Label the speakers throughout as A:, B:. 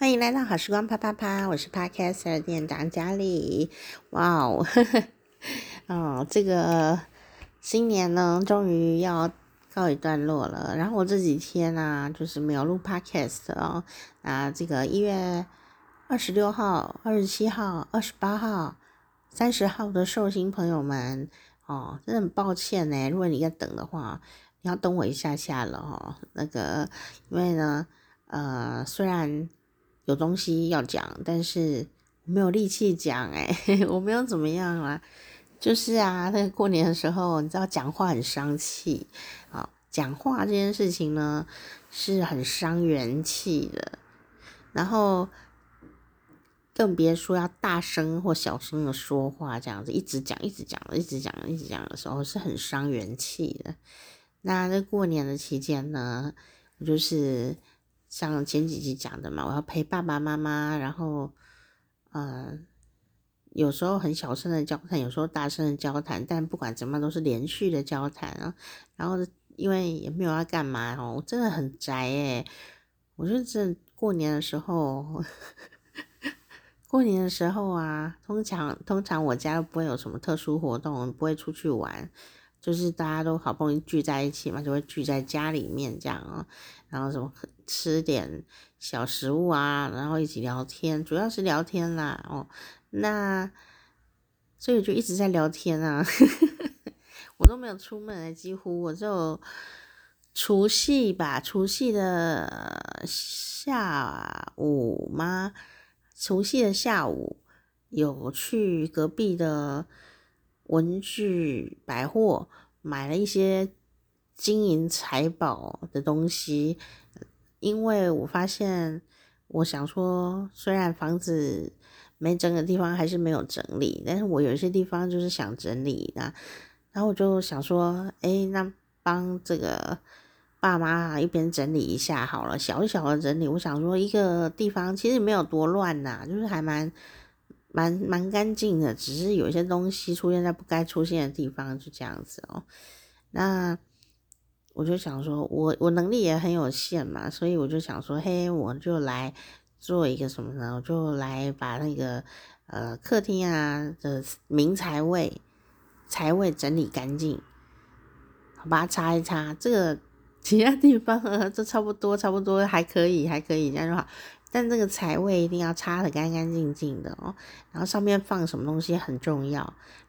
A: 欢迎来到好时光啪啪啪，我是 Podcast 店长佳丽。哇哦，哦，这个新年呢，终于要告一段落了。然后我这几天呢、就是没有录 Podcast 哦。啊，这个一月二十六号、二十七号、二十八号、三十号的寿星朋友们，哦，真的很抱歉呢。如果你要等的话，你要等我一下下了哦。那个，因为呢，呃，虽然。有东西要讲，但是没有力气讲哎，我没有怎么样啦，就是啊，那个过年的时候，你知道讲话很伤气啊，讲话这件事情呢是很伤元气的，然后更别说要大声或小声的说话，这样子一直讲一直讲一直讲一直讲的时候是很伤元气的。那在过年的期间呢，我就是。像前几集讲的嘛，我要陪爸爸妈妈，然后，呃，有时候很小声的交谈，有时候大声的交谈，但不管怎么都是连续的交谈啊。然后因为也没有要干嘛哦，我真的很宅诶，我觉得这过年的时候，过年的时候啊，通常通常我家都不会有什么特殊活动，不会出去玩。就是大家都好不容易聚在一起嘛，就会聚在家里面这样啊，然后什么吃点小食物啊，然后一起聊天，主要是聊天啦哦。那所以就一直在聊天啊，我都没有出门，几乎我就除夕吧，除夕的下午吗？除夕的下午有去隔壁的。文具百货买了一些金银财宝的东西，因为我发现，我想说，虽然房子没整的地方还是没有整理，但是我有一些地方就是想整理的，然后我就想说，哎，那帮这个爸妈一边整理一下好了，小小的整理。我想说，一个地方其实没有多乱呐，就是还蛮。蛮蛮干净的，只是有些东西出现在不该出现的地方，就这样子哦。那我就想说，我我能力也很有限嘛，所以我就想说，嘿，我就来做一个什么呢？我就来把那个呃客厅啊的明财位财位整理干净，把它擦一擦。这个其他地方啊，这差不多，差不多还可以，还可以，这样就好。但这个财位一定要擦得干干净净的哦，然后上面放什么东西很重要。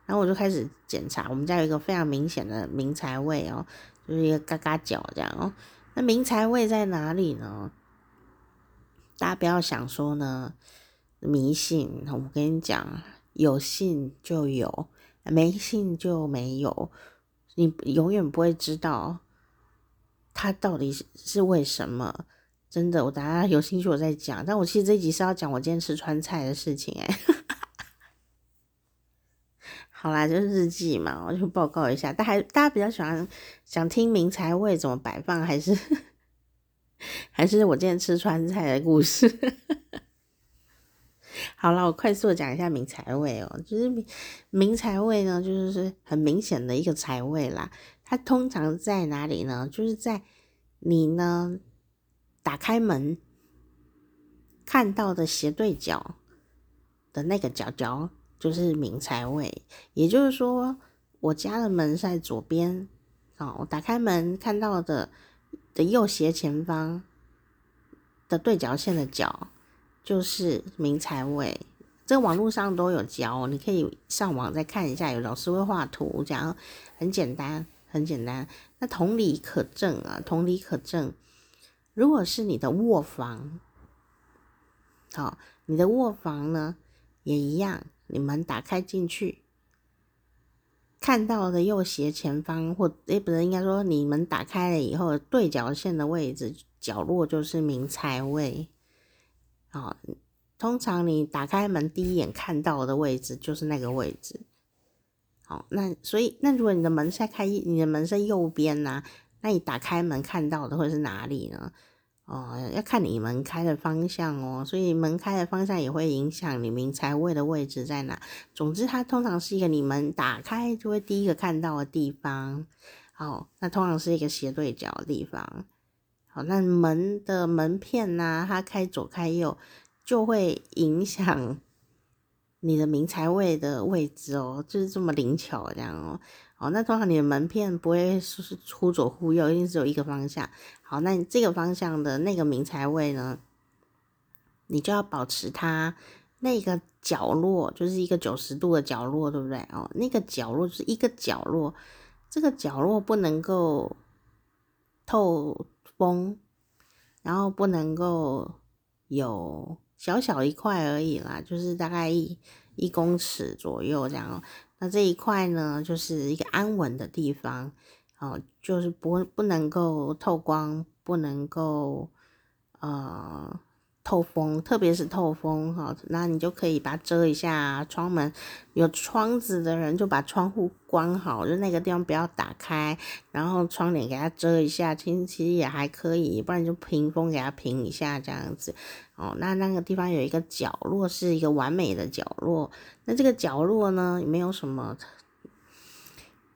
A: 然后我就开始检查，我们家有一个非常明显的明财位哦，就是一个嘎嘎角这样哦。那明财位在哪里呢？大家不要想说呢迷信，我跟你讲，有信就有，没信就没有，你永远不会知道它到底是为什么。真的，我等下有兴趣我再讲。但我其实这一集是要讲我今天吃川菜的事情哎。好啦，就是日记嘛，我就报告一下。大家大家比较喜欢想听明财位怎么摆放，还是 还是我今天吃川菜的故事？好了，我快速讲一下明财位哦，就是明明财位呢，就是很明显的一个财位啦。它通常在哪里呢？就是在你呢。打开门看到的斜对角的那个角角就是明财位，也就是说，我家的门在左边，哦，我打开门看到的的右斜前方的对角线的角就是明财位。这个网络上都有教，你可以上网再看一下，有老师会画图，讲很简单，很简单。那同理可证啊，同理可证。如果是你的卧房，好，你的卧房呢也一样，你门打开进去，看到的右斜前方或诶不是，应该说你门打开了以后，对角线的位置角落就是明财位，好，通常你打开门第一眼看到的位置就是那个位置，好，那所以那如果你的门在开，你的门是右边呢、那你打开门看到的会是哪里呢？哦，要看你门开的方向哦，所以门开的方向也会影响你明财位的位置在哪。总之，它通常是一个你门打开就会第一个看到的地方。好，那通常是一个斜对角的地方。好，那门的门片呐、啊，它开左开右，就会影响你的明财位的位置哦，就是这么灵巧这样哦。哦，那通常你的门片不会是忽左忽右，一定只有一个方向。好，那你这个方向的那个明财位呢，你就要保持它那个角落，就是一个九十度的角落，对不对？哦，那个角落就是一个角落，这个角落不能够透风，然后不能够有小小一块而已啦，就是大概一一公尺左右这样。那这一块呢，就是一个安稳的地方，哦，就是不不能够透光，不能够呃透风，特别是透风哈，那你就可以把它遮一下窗门，有窗子的人就把窗户关好，就那个地方不要打开，然后窗帘给它遮一下，其实其实也还可以，不然就屏风给它屏一下这样子。哦，那那个地方有一个角落，是一个完美的角落。那这个角落呢，也没有什么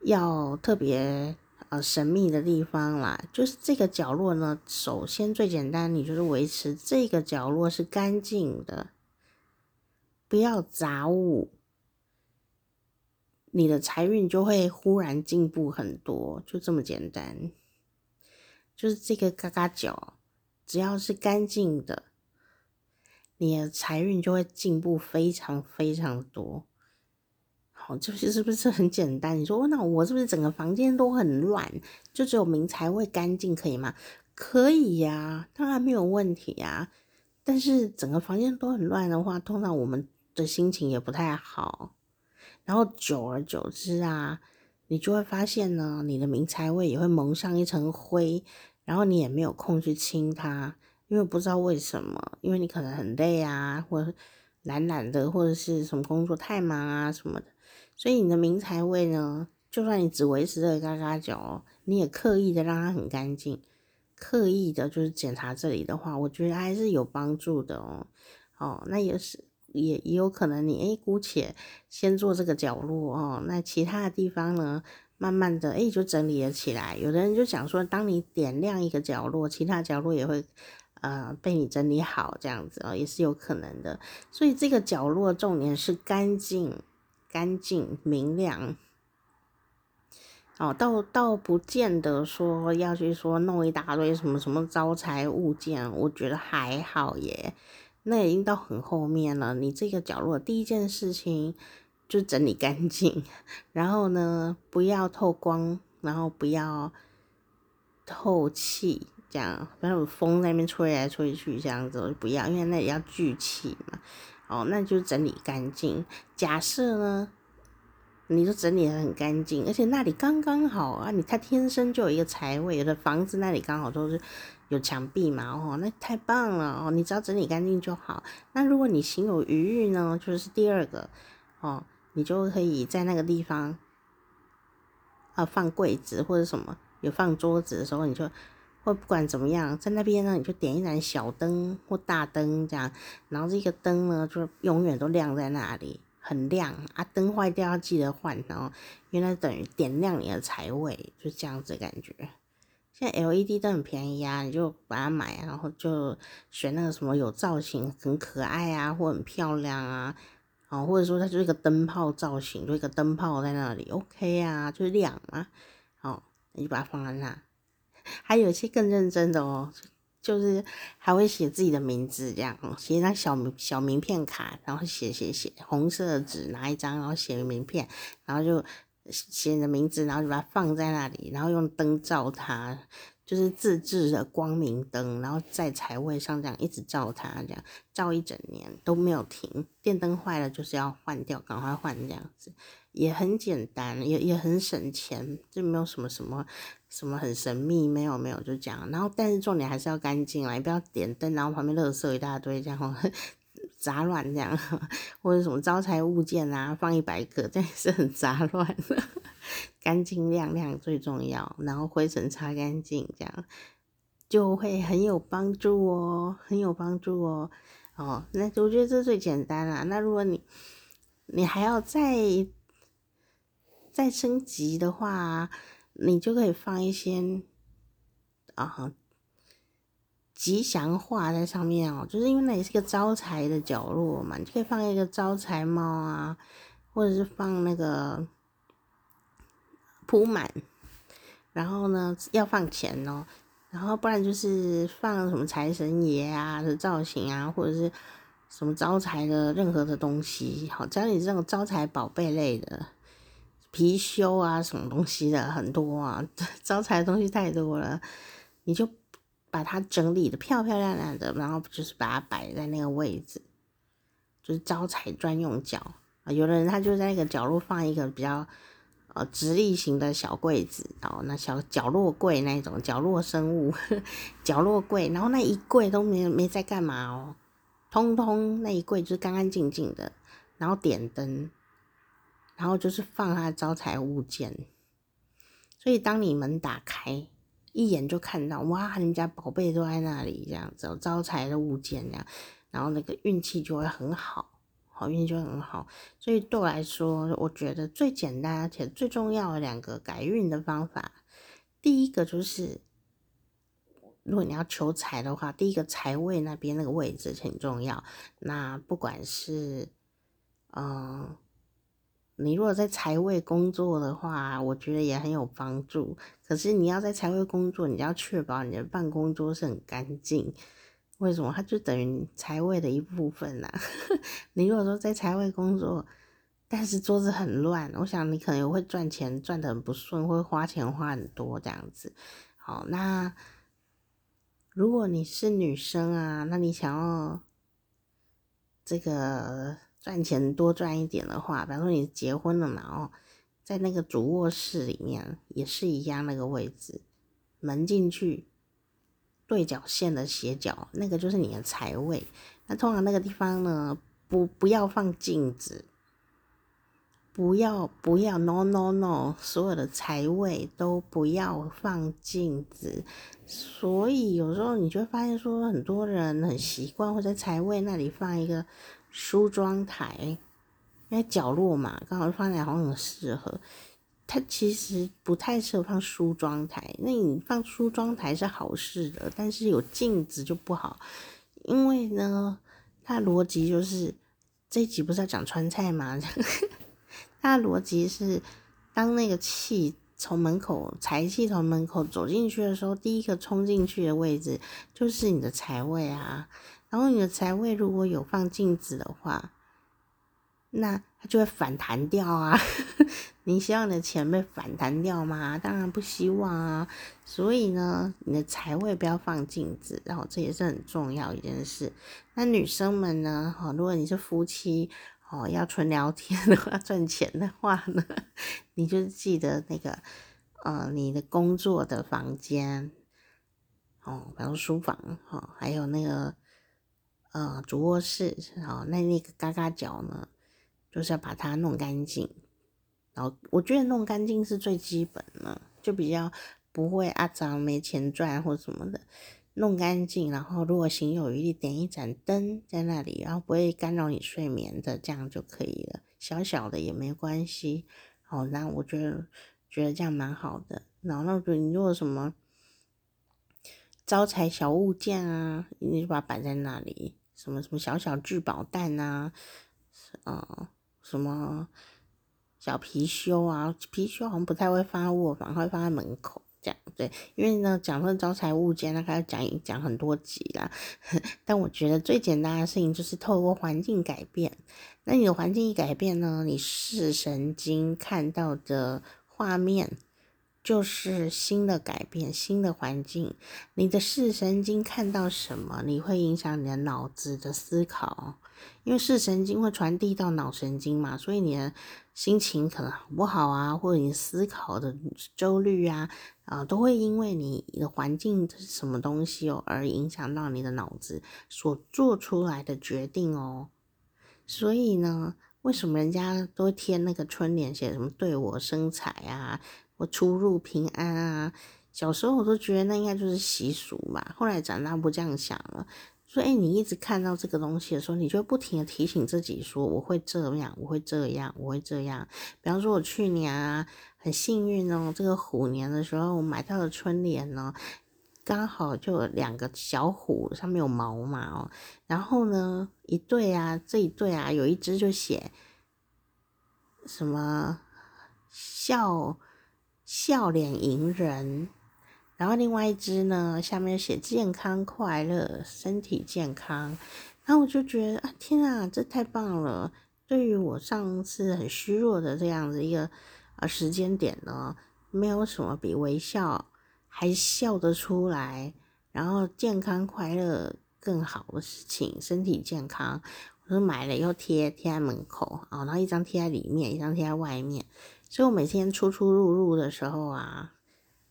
A: 要特别神秘的地方啦。就是这个角落呢，首先最简单，你就是维持这个角落是干净的，不要杂物，你的财运就会忽然进步很多，就这么简单。就是这个嘎嘎角，只要是干净的。你的财运就会进步非常非常多，好，就是是不是很简单？你说那我是不是整个房间都很乱，就只有明财位干净可以吗？可以呀，当然没有问题呀。但是整个房间都很乱的话，通常我们的心情也不太好。然后久而久之啊，你就会发现呢，你的明财位也会蒙上一层灰，然后你也没有空去清它。因为不知道为什么，因为你可能很累啊，或者懒懒的，或者是什么工作太忙啊什么的，所以你的明财位呢，就算你只维持这个嘎嘎角，你也刻意的让它很干净，刻意的就是检查这里的话，我觉得还是有帮助的哦。哦，那也是也也有可能你诶，姑且先做这个角落哦，那其他的地方呢，慢慢的诶，就整理了起来。有的人就讲说，当你点亮一个角落，其他角落也会。呃，被你整理好这样子哦，也是有可能的。所以这个角落重点是干净、干净、明亮。哦，倒倒不见得说要去说弄一大堆什么什么招财物件，我觉得还好耶。那已经到很后面了。你这个角落第一件事情就整理干净，然后呢，不要透光，然后不要透气。这样，反正有风在那边吹来吹去，这样子不要，因为那里要聚气嘛。哦，那就整理干净。假设呢，你就整理的很干净，而且那里刚刚好啊，你它天生就有一个财位，有的房子那里刚好都是有墙壁嘛，哦，那太棒了哦，你只要整理干净就好。那如果你心有余裕呢，就是第二个哦，你就可以在那个地方啊放柜子或者什么，有放桌子的时候你就。或不管怎么样，在那边呢，你就点一盏小灯或大灯这样，然后这个灯呢，就永远都亮在那里，很亮啊。灯坏掉要记得换，然后因为那等于点亮你的财位，就这样子的感觉。现在 LED 灯很便宜啊，你就把它买，然后就选那个什么有造型、很可爱啊，或很漂亮啊，啊，或者说它就是一个灯泡造型，就一个灯泡在那里，OK 啊，就亮嘛，好，你就把它放在那。还有一些更认真的哦，就是还会写自己的名字，这样写一张小小名片卡，然后写写写，红色的纸拿一张，然后写名片，然后就写你的名字，然后就把它放在那里，然后用灯照它，就是自制的光明灯，然后在财位上这样一直照它，这样照一整年都没有停。电灯坏了就是要换掉，赶快换这样子，也很简单，也也很省钱，就没有什么什么。什么很神秘？没有没有，就讲。然后，但是重点还是要干净啦，不要点灯，然后旁边垃圾一大堆，这样 杂乱这样，或者什么招财物件啊，放一百个，这样也是很杂乱的。干净亮亮最重要，然后灰尘擦干净，这样就会很有帮助哦，很有帮助哦。哦，那我觉得这最简单啦。那如果你你还要再再升级的话。你就可以放一些啊，吉祥话在上面哦，就是因为那里是个招财的角落嘛，你就可以放一个招财猫啊，或者是放那个铺满，然后呢要放钱哦，然后不然就是放什么财神爷啊的造型啊，或者是什么招财的任何的东西，好，只要你这种招财宝贝类的。貔貅啊，什么东西的很多啊，招财的东西太多了，你就把它整理的漂漂亮亮的，然后就是把它摆在那个位置，就是招财专用角啊。有的人他就在那个角落放一个比较呃直立型的小柜子，然后那小角落柜那种角落生物，角落柜，然后那一柜都没没在干嘛哦，通通那一柜就是干干净净的，然后点灯。然后就是放他的招财物件，所以当你门打开，一眼就看到哇，你们家宝贝都在那里，这样子招财的物件这样，然后那个运气就会很好，好运气就会很好。所以对我来说，我觉得最简单而且最重要的两个改运的方法，第一个就是，如果你要求财的话，第一个财位那边那个位置很重要。那不管是，嗯。你如果在财位工作的话，我觉得也很有帮助。可是你要在财位工作，你要确保你的办公桌是很干净。为什么？它就等于财位的一部分呐。你如果说在财位工作，但是桌子很乱，我想你可能也会赚钱赚得很不顺，会花钱花很多这样子。好，那如果你是女生啊，那你想要这个。赚钱多赚一点的话，比方说你结婚了嘛，哦，在那个主卧室里面也是一样那个位置，门进去对角线的斜角，那个就是你的财位。那通常那个地方呢，不不要放镜子，不要不要，no no no，所有的财位都不要放镜子。所以有时候你就会发现说，很多人很习惯会在财位那里放一个。梳妆台，因为角落嘛，刚好放在好像很适合。它其实不太适合放梳妆台。那你放梳妆台是好事的，但是有镜子就不好，因为呢，它逻辑就是这一集不是要讲川菜吗？它逻辑是，当那个气从门口财气从门口走进去的时候，第一个冲进去的位置就是你的财位啊。然后你的财位如果有放镜子的话，那它就会反弹掉啊！你希望你的钱被反弹掉吗？当然不希望啊！所以呢，你的财位不要放镜子，然后这也是很重要一件事。那女生们呢？哈，如果你是夫妻哦，要纯聊天的话，赚钱的话呢，你就记得那个呃，你的工作的房间哦，比如书房哈，还有那个。呃，主卧室，然后那那个嘎嘎角呢，就是要把它弄干净。然后我觉得弄干净是最基本的，就比较不会啊脏没钱赚或什么的。弄干净，然后如果行有余力，点一盏灯在那里，然后不会干扰你睡眠的，这样就可以了。小小的也没关系。好，那我觉得觉得这样蛮好的。然后那个你如果什么招财小物件啊，你就把它摆在那里。什么什么小小聚宝蛋啊，呃，什么小貔貅啊，貔貅好像不太会放在卧房，会放在门口这样，对，因为呢，讲说招财物件，那还要讲一讲很多集啦。但我觉得最简单的事情就是透过环境改变。那你的环境一改变呢，你视神经看到的画面。就是新的改变，新的环境，你的视神经看到什么，你会影响你的脑子的思考，因为视神经会传递到脑神经嘛，所以你的心情可能好不好啊，或者你思考的周率啊，啊，都会因为你的环境是什么东西哦，而影响到你的脑子所做出来的决定哦。所以呢，为什么人家都贴那个春联，写什么“对我生财”啊？我出入平安啊！小时候我都觉得那应该就是习俗吧。后来长大不这样想了，所以你一直看到这个东西的时候，你就不停的提醒自己说：我会这样，我会这样，我会这样。比方说，我去年啊很幸运哦，这个虎年的时候我买到了春联呢，刚好就有两个小虎，上面有毛嘛哦。然后呢，一对啊，这一对啊，有一只就写什么笑笑脸迎人，然后另外一只呢，下面写健康快乐，身体健康。然后我就觉得啊，天啊，这太棒了！对于我上次很虚弱的这样子一个呃时间点呢，没有什么比微笑。还笑得出来，然后健康快乐更好的事情，身体健康，我就买了又贴贴在门口啊，然后一张贴在里面，一张贴在外面，所以我每天出出入入的时候啊。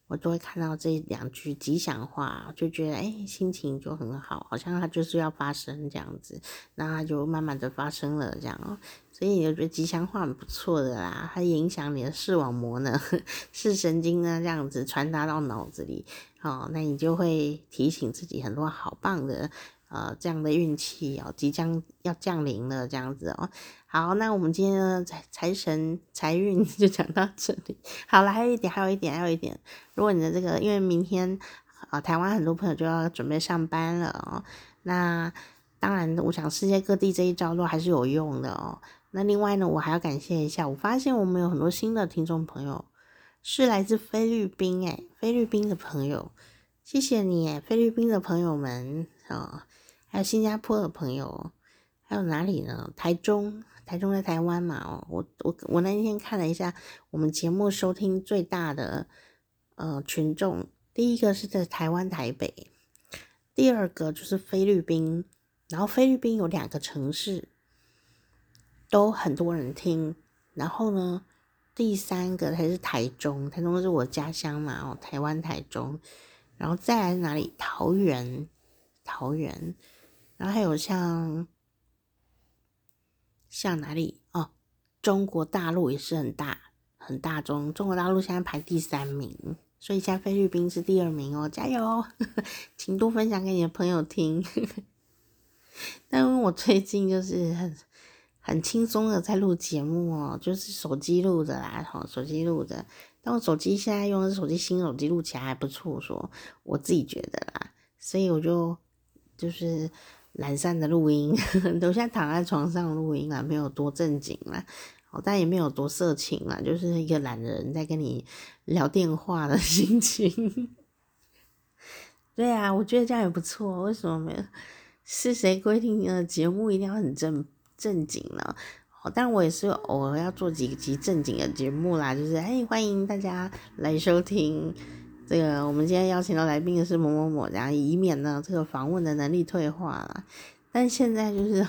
A: 我都会看到这两句吉祥话，就觉得哎，心情就很好，好像它就是要发生这样子，那它就慢慢的发生了这样哦。所以你就觉得吉祥话很不错的啦，它影响你的视网膜呢，视神经呢，这样子传达到脑子里，哦，那你就会提醒自己很多好棒的。呃，这样的运气哦，即将要降临了，这样子哦。好，那我们今天的财财神财运就讲到这里。好了，还有一点，还有一点，还有一点。如果你的这个，因为明天啊、台湾很多朋友就要准备上班了哦。那当然，我想世界各地这一招都还是有用的哦。那另外呢，我还要感谢一下，我发现我们有很多新的听众朋友是来自菲律宾，诶，菲律宾的朋友，谢谢你，菲律宾的朋友们啊。还有新加坡的朋友，还有哪里呢？台中，台中在台湾嘛。哦，我我我那天看了一下，我们节目收听最大的呃群众，第一个是在台湾台北，第二个就是菲律宾，然后菲律宾有两个城市都很多人听，然后呢，第三个才是台中，台中是我家乡嘛。哦，台湾台中，然后再来哪里？桃园，桃园。然后还有像像哪里哦？中国大陆也是很大很大中，中国大陆现在排第三名，所以现在菲律宾是第二名哦，加油！请多分享给你的朋友听。但因为我最近就是很很轻松的在录节目哦，就是手机录的啦，哈，手机录的。但我手机现在用的手机新手机，录起来还不错，说我自己觉得啦，所以我就就是。懒散的录音，都现在躺在床上录音啊，没有多正经啦，哦，但也没有多色情啦，就是一个懒人在跟你聊电话的心情。对啊，我觉得这样也不错。为什么没有？是谁规定的节目一定要很正正经呢？哦，但我也是偶尔要做几集正经的节目啦，就是哎，欢迎大家来收听。这个我们今天邀请到来宾的是某某某，然后以免呢这个访问的能力退化了。但现在就是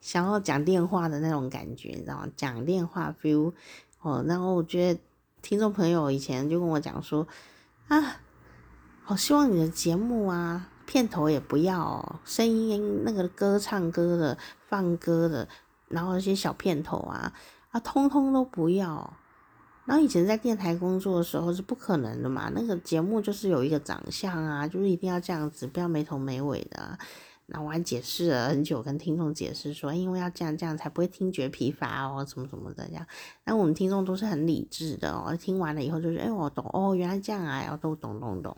A: 想要讲电话的那种感觉，你知道吗？讲电话 feel 哦。然后我觉得听众朋友以前就跟我讲说啊，好希望你的节目啊片头也不要哦，声音那个歌唱歌的放歌的，然后一些小片头啊啊通通都不要。然后以前在电台工作的时候是不可能的嘛，那个节目就是有一个长相啊，就是一定要这样子，不要没头没尾的啊。那我还解释了很久，跟听众解释说，因为要这样这样才不会听觉疲乏哦，什么什么的这样。那我们听众都是很理智的哦，听完了以后就是，哎，我懂哦，原来这样啊，我都懂懂懂。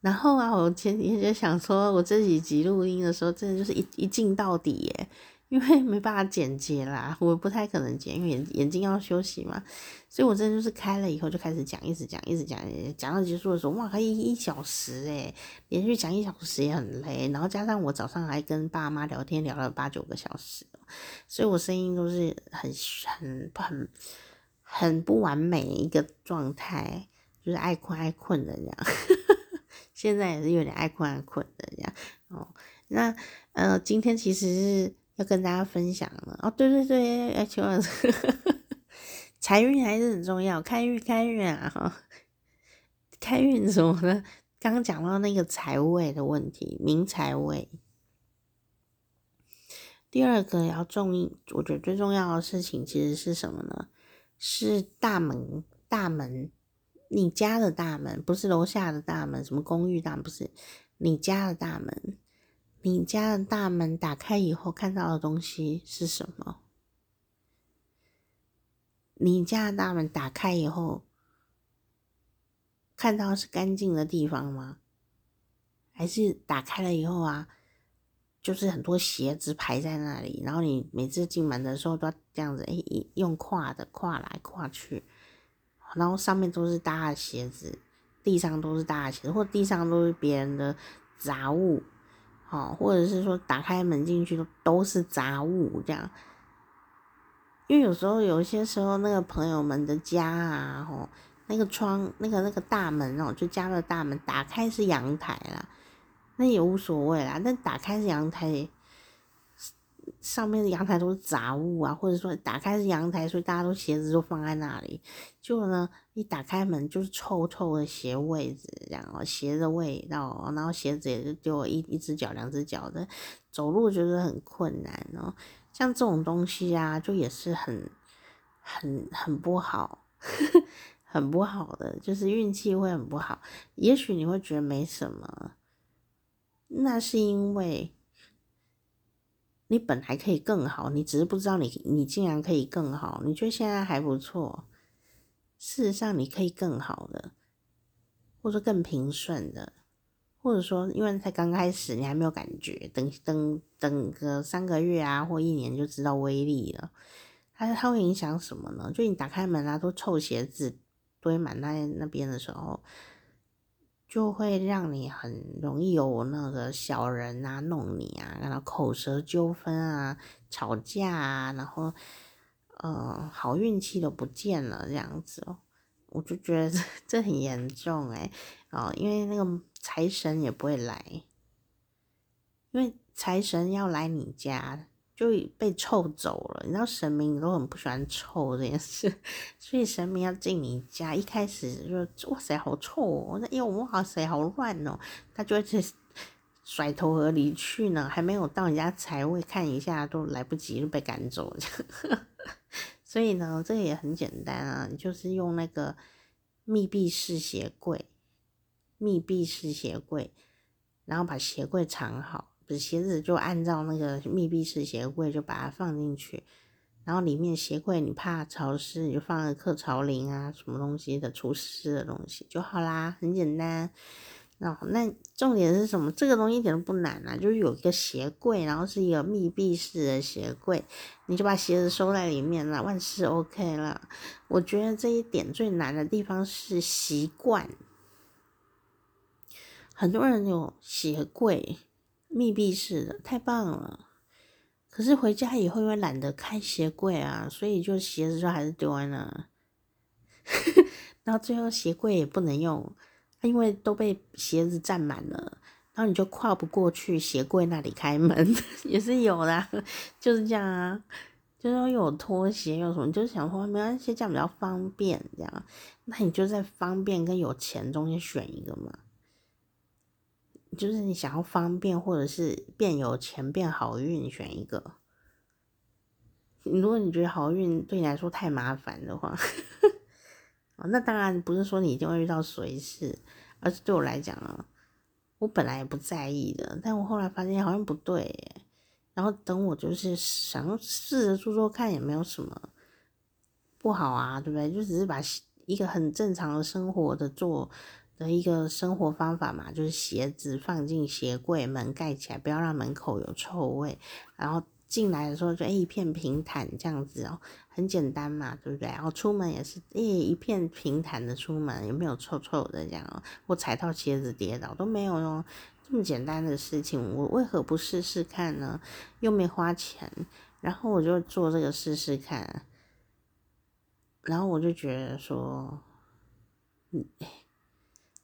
A: 然后啊，我前几天就想说，我这几集录音的时候，真的就是一一镜到底耶。因为没办法剪接啦，我不太可能剪，因为眼眼睛要休息嘛，所以我真的就是开了以后就开始讲，一直讲，一直讲，讲到结束的时候，哇，可以一小时诶，连续讲一小时也很累，然后加上我早上还跟爸妈聊天聊了八九个小时，所以我声音都是很很很很不完美一个状态，就是爱困爱困的这样，现在也是有点爱困爱困的这样哦。那呃，今天其实是。要跟大家分享了哦，对对对，哎，求老师，财运还是很重要，开运开运啊哈，开运什么呢？刚刚讲到那个财位的问题，明财位。第二个要重意，我觉得最重要的事情其实是什么呢？是大门，大门，你家的大门，不是楼下的大门，什么公寓大门，不是你家的大门。你家的大门打开以后看到的东西是什么？你家的大门打开以后看到是干净的地方吗？还是打开了以后啊，就是很多鞋子排在那里，然后你每次进门的时候都要这样子，哎，用跨的跨来跨去，然后上面都是大的鞋子，地上都是大的鞋子，或地上都是别人的杂物，好，或者是说打开门进去都都是杂物这样。因为有时候有些时候那个朋友们的家啊，吼，那个窗那个那个大门哦，就家的大门打开是阳台啦。那也无所谓啦，但打开是阳台，上面的阳台都是杂物啊，或者说打开是阳台，所以大家都鞋子就放在那里。结果呢，一打开门就是臭臭的鞋味子，然后，鞋的味道，然后鞋子也是丢一一只脚、两只脚的，走路觉得很困难哦。像这种东西啊，就也是很很很不好，很不好的，就是运气会很不好。也许你会觉得没什么。那是因为你本来可以更好，你只是不知道你你竟然可以更好。你觉得现在还不错，事实上你可以更好的，或者更平顺的，或者说因为才刚开始，你还没有感觉，等等等个三个月啊或一年就知道威力了。它它会影响什么呢？就你打开门啊，都臭鞋子堆满那那边的时候。就会让你很容易有那个小人啊弄你啊，然后口舌纠纷啊、吵架啊，然后呃好运气都不见了这样子哦，我就觉得 这这很严重诶哦，因为那个财神也不会来，因为财神要来你家。就被臭走了，你知道神明都很不喜欢臭这件事，所以神明要进你家，一开始就哇塞好臭哦，我说哎呦哇塞好乱哦，他就会去甩头而离去呢，还没有到人家财位看一下都来不及就被赶走了，所以呢这个也很简单啊，你就是用那个密闭式鞋柜，密闭式鞋柜，然后把鞋柜藏好。不是鞋子就按照那个密闭式鞋柜，就把它放进去，然后里面鞋柜你怕潮湿，你就放个克潮灵啊，什么东西的除湿的东西就好啦，很简单。那那重点是什么？这个东西一点都不难啊，就是有一个鞋柜，然后是一个密闭式的鞋柜，你就把鞋子收在里面了，万事 OK 了。我觉得这一点最难的地方是习惯，很多人有鞋柜。密闭式的太棒了，可是回家以后因为懒得开鞋柜啊，所以就鞋子就还是丢在那，然后最后鞋柜也不能用，因为都被鞋子占满了，然后你就跨不过去鞋柜那里开门，也是有的，就是这样啊，就是有拖鞋有什么，你就想说没关系，这样比较方便，这样，那你就在方便跟有钱中间选一个嘛。就是你想要方便，或者是变有钱、变好运，选一个。如果你觉得好运对你来说太麻烦的话，那当然不是说你一定会遇到衰事，而是对我来讲啊，我本来也不在意的，但我后来发现好像不对。然后等我就是想试着做做看，也没有什么不好啊，对不对？就只是把一个很正常的生活的做。的一个生活方法嘛，就是鞋子放进鞋柜，门盖起来，不要让门口有臭味。然后进来的时候就诶一片平坦这样子哦，很简单嘛，对不对？然后出门也是诶一片平坦的出门，有没有臭臭的这样哦？我踩到鞋子跌倒都没有哟，这么简单的事情，我为何不试试看呢？又没花钱，然后我就做这个试试看，然后我就觉得说，嗯。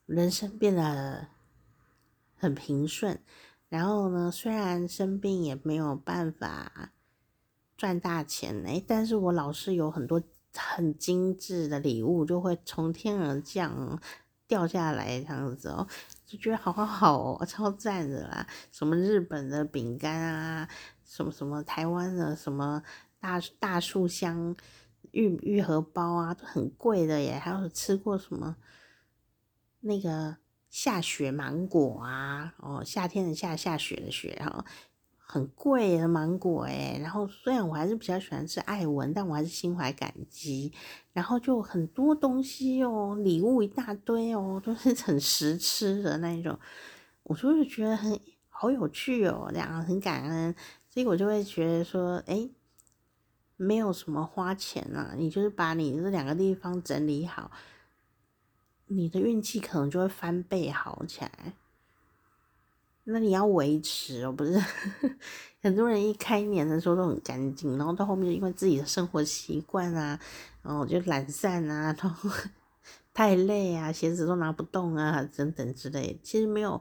A: 人生变得很平顺，然后呢，虽然生病也没有办法赚大钱，哎，但是我老是有很多很精致的礼物就会从天而降掉下来，这样子哦，就觉得好好好哦，超赞的啦！什么日本的饼干啊，什么什么台湾的什么大大树香玉玉荷包啊，都很贵的耶，还有吃过什么？那个下雪芒果啊，哦，夏天的夏，下雪的雪，然后很贵的芒果诶，然后虽然我还是比较喜欢吃艾文，但我还是心怀感激。然后就很多东西哦，礼物一大堆哦，都是很实吃的那一种。我就是觉得很好有趣哦，这样很感恩，所以我就会觉得说，哎，没有什么花钱啊，你就是把你这两个地方整理好，你的运气可能就会翻倍好起来。那你要维持哦，不是 很多人一开年的时候都很干净，然后到后面因为自己的生活习惯啊，然后就懒散啊，然后 太累啊，鞋子都拿不动啊，等等之类，其实没有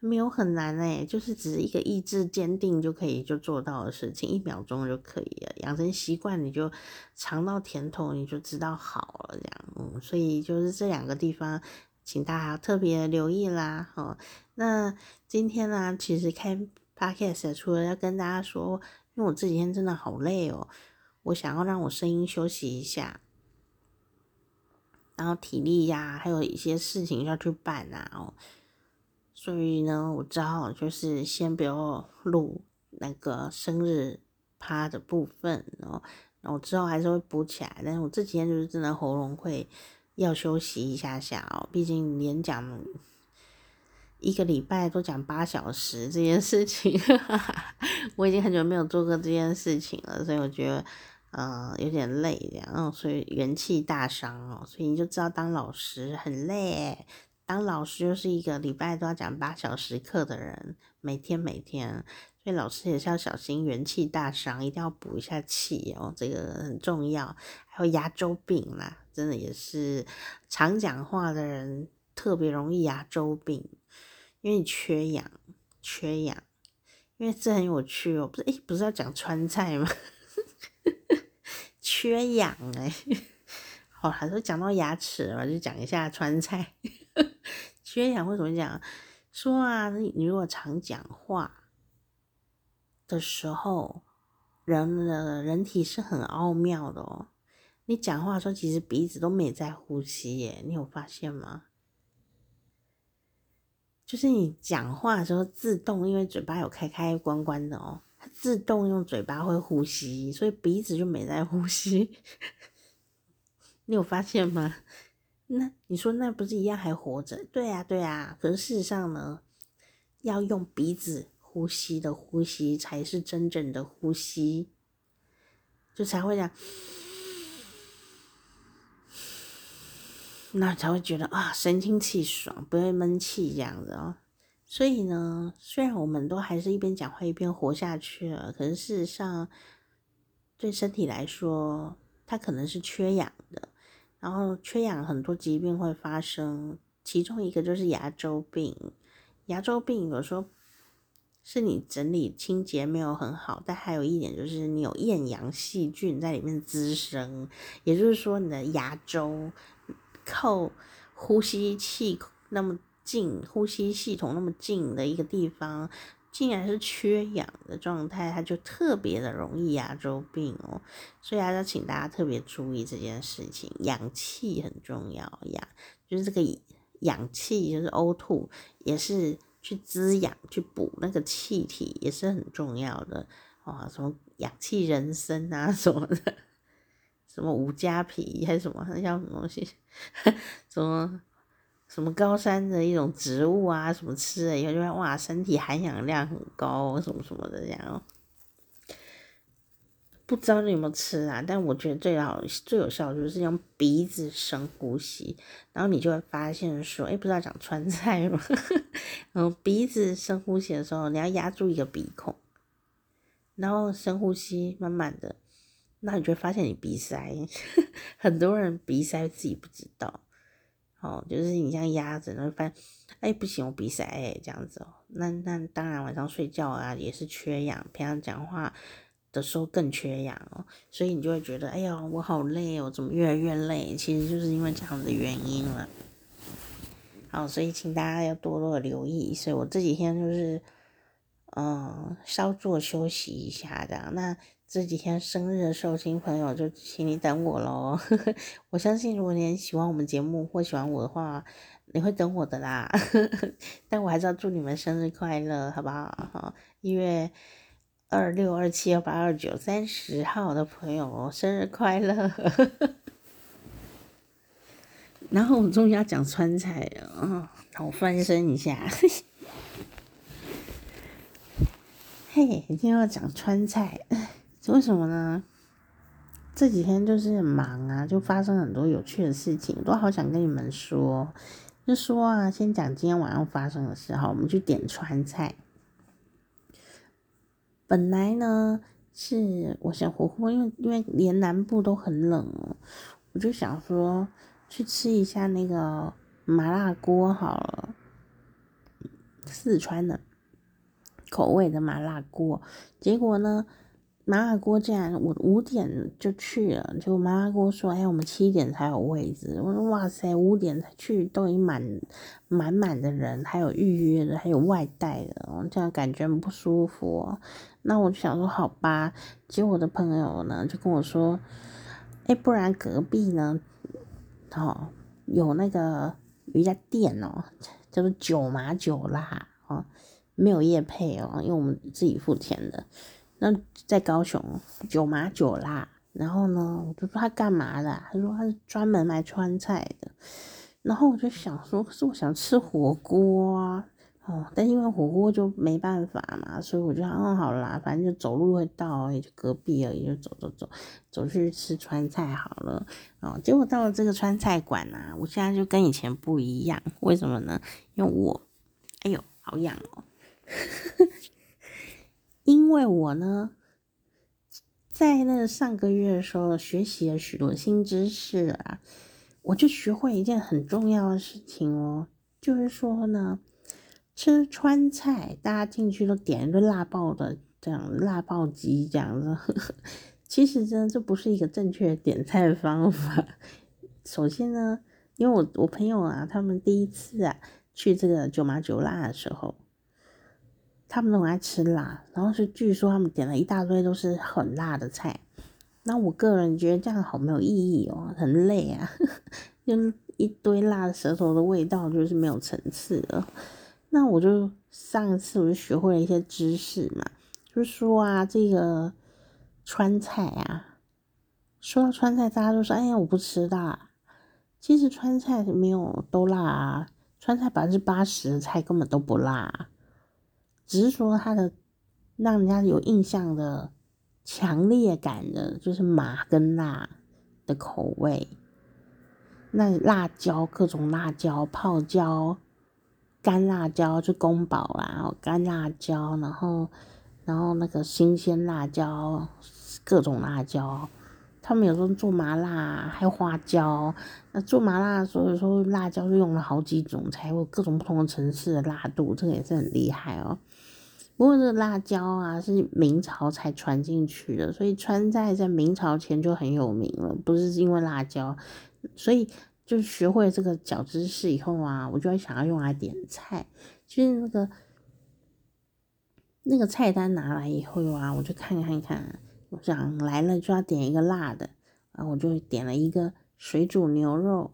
A: 没有很难诶，就是只是一个意志坚定就可以就做到的事情，一秒钟就可以了，养成习惯你就尝到甜头，你就知道好了这样，嗯，所以就是这两个地方。请大家特别留意啦，哦，那今天呢，其实开 podcast 除了要跟大家说，因为我这几天真的好累哦，我想要让我声音休息一下，然后体力呀，还有一些事情要去办啊，哦，所以呢，我只好就是先不要录那个生日趴的部分哦，然后之后还是会补起来，但是我这几天就是真的喉咙会。要休息一下下哦，毕竟连讲一个礼拜都讲八小时这件事情，我已经很久没有做过这件事情了，所以我觉得呃有点累，然后所以元气大伤哦，所以你就知道当老师很累，当老师就是一个礼拜都要讲八小时课的人，每天每天，所以老师也是要小心元气大伤，一定要补一下气哦，这个很重要，还有牙周病啦。真的也是常讲话的人特别容易牙周病，因为你缺氧，缺氧。因为这很有趣哦，不是？诶，不是要讲川菜吗？缺氧哎，好，还是讲到牙齿了，就讲一下川菜。缺氧会怎么讲？说啊，你如果常讲话的时候，人的人体是很奥妙的哦。你讲话的时候，其实鼻子都没在呼吸耶，你有发现吗？就是你讲话的时候，自动因为嘴巴有开开关关的哦，它自动用嘴巴会呼吸，所以鼻子就没在呼吸。你有发现吗？那你说那不是一样还活着？对呀，对呀。可是事实上呢，要用鼻子呼吸的呼吸才是真正的呼吸，就才会讲。那才会觉得啊，神清气爽，不会闷气这样子哦。所以呢，虽然我们都还是一边讲话一边活下去了，可是事实上，对身体来说，它可能是缺氧的。然后缺氧，很多疾病会发生，其中一个就是牙周病。牙周病有时候是你整理清洁没有很好，但还有一点就是你有厌氧细菌在里面滋生，也就是说你的牙周。靠呼吸器那么近，呼吸系统那么近的一个地方，竟然是缺氧的状态，它就特别的容易牙周病哦。所以还是要请大家特别注意这件事情，氧气很重要，氧就是这个氧气就是 O2，也是去滋养、去补那个气体，也是很重要的啊。什么氧气人参啊什么的。什么五加皮还是什么？那叫什么东西？什么什么高山的一种植物啊？什么吃了以后就会哇，身体含氧量很高，什么什么的这样。不知道你有没有吃啊？但我觉得最好最有效就是用鼻子深呼吸，然后你就会发现说，哎，不知道讲川菜吗？然后鼻子深呼吸的时候，你要压住一个鼻孔，然后深呼吸，慢慢的。那你就发现你鼻塞，很多人鼻塞自己不知道，哦，就是你这样压着，然后发现，哎，不行，我鼻塞，哎，这样子哦。那那当然晚上睡觉啊也是缺氧，平常讲话的时候更缺氧哦，所以你就会觉得，哎呀，我好累哦，怎么越来越累？其实就是因为这样的原因了。好，所以请大家要多多的留意。所以我这几天就是，嗯，稍作休息一下这样。那。这几天生日的寿星朋友就请你等我喽，我相信如果你很喜欢我们节目或喜欢我的话，你会等我的啦。但我还是要祝你们生日快乐，好不好？哈，一月二六、二七、二八、二九、三十号的朋友生日快乐。然后我终于要讲川菜了啊，我翻身一下。嘿，今天要讲川菜，为什么呢？这几天就是很忙啊，就发生很多有趣的事情，都好想跟你们说。就说啊，先讲今天晚上发生的事哈，我们去点川菜。本来呢是我想火锅，因为因为连南部都很冷，我就想说去吃一下那个麻辣锅好了，四川的口味的麻辣锅。结果呢，麻辣锅竟然我五点就去了，结果麻辣锅说：“哎，我们七点才有位置。”我说：“哇塞，五点才去都已经满满满的人，还有预约的，还有外带的，我这样感觉很不舒服。”那我就想说好吧，结果我的朋友呢就跟我说：“哎，不然隔壁呢，哦，有那个有一家店哦，叫做九麻九辣哦，没有业配哦，因为我们自己付钱的。”那在高雄九麻九辣，然后呢，我就说他干嘛的？他说他是专门卖川菜的。然后我就想说，可是我想吃火锅啊，哦，但因为火锅就没办法嘛，所以我就想，嗯，好啦，反正就走路会到，也就隔壁而已，就走走走，走去吃川菜好了。哦，结果到了这个川菜馆啊，我现在就跟以前不一样，为什么呢？因为我，哎呦，好痒哦。因为我呢，在那上个月的时候学习了许多新知识啊，我就学会一件很重要的事情哦，就是说呢，吃川菜，大家进去都点一个辣爆的这样辣爆鸡这样子，其实呢，这不是一个正确的点菜方法。首先呢，因为我我朋友啊，他们第一次啊去这个九麻九辣的时候。他们都很爱吃辣，然后是据说他们点了一大堆都是很辣的菜。那我个人觉得这样好没有意义哦，很累啊，就一堆辣的舌头的味道就是没有层次的。那我就上一次我就学会了一些知识嘛，就是说啊，这个川菜啊，说到川菜，大家都说哎呀我不吃辣，其实川菜没有都辣啊，川菜百分之八十的菜根本都不辣。只是说它的让人家有印象的强烈感的，就是麻跟辣的口味。那辣椒，各种辣椒，泡椒、干辣椒就宫保啦，干辣椒，然后然后那个新鲜辣椒，各种辣椒。他们有时候做麻辣，还有花椒。那做麻辣的时候，有时候辣椒就用了好几种，才有各种不同的层次的辣度，这个也是很厉害哦。不过这辣椒啊，是明朝才传进去的，所以川菜在明朝前就很有名了，不是因为辣椒。所以就学会这个小知识以后啊，我就会想要用来点菜。就是那个那个菜单拿来以后啊，我就看看看，我想来了就要点一个辣的，然后我就点了一个水煮牛肉。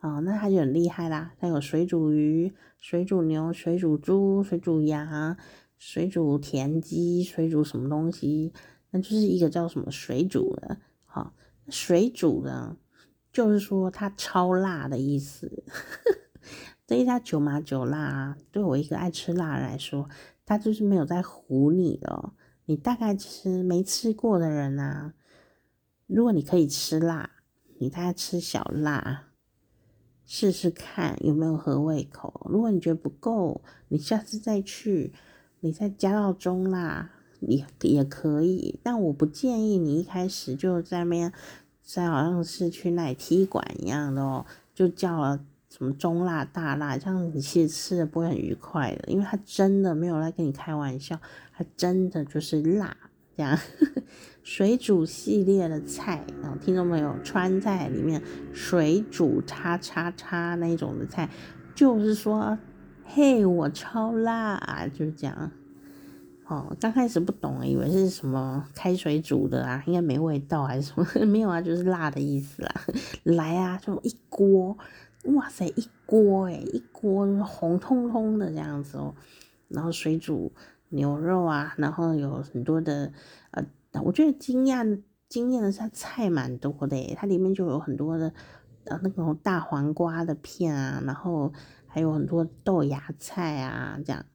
A: 哦，那它就很厉害啦，它有水煮鱼、水煮牛、水煮猪、水煮羊。水煮田鸡，水煮什么东西？那就是一个叫什么水煮的，好，水煮的，就是说它超辣的意思。这一家九麻九辣啊，对我一个爱吃辣来说，它就是没有在唬你的哦。你大概其实没吃过的人啊，如果你可以吃辣，你大概吃小辣，试试看有没有合胃口。如果你觉得不够，你下次再去。你再加到中辣也也可以，但我不建议你一开始就在那边，在好像是去那踢馆一样的哦，就叫了什么中辣大辣，这样你其实吃的不会很愉快的，因为它真的没有来跟你开玩笑，它真的就是辣这样。水煮系列的菜，然后听到没有？川菜里面水煮叉叉叉那种的菜，就是说。嘿，我超辣，啊就是这样。哦，刚开始不懂，以为是什么开水煮的啊，应该没味道还是什么？没有啊，就是辣的意思啦。来啊，就一锅，哇塞，一锅诶，一锅红彤彤的这样子哦。然后水煮牛肉啊，然后有很多的呃，我觉得惊讶惊艳的是它菜蛮多的诶，它里面就有很多的呃那种大黄瓜的片啊，然后。还有很多豆芽菜啊，这样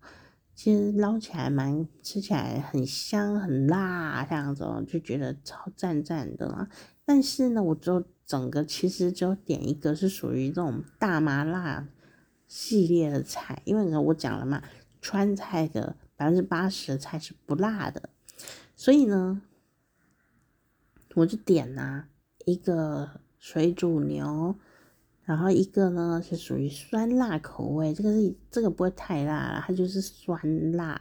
A: 其实捞起来蛮吃起来很香很辣这样子，就觉得超赞赞的。但是呢，我就整个其实只有点一个是属于这种大麻辣系列的菜，因为呢我讲了嘛，川菜的百分之八十的菜是不辣的，所以呢，我就点呐一个水煮牛。然后一个呢是属于酸辣口味，这个是这个不会太辣了，它就是酸辣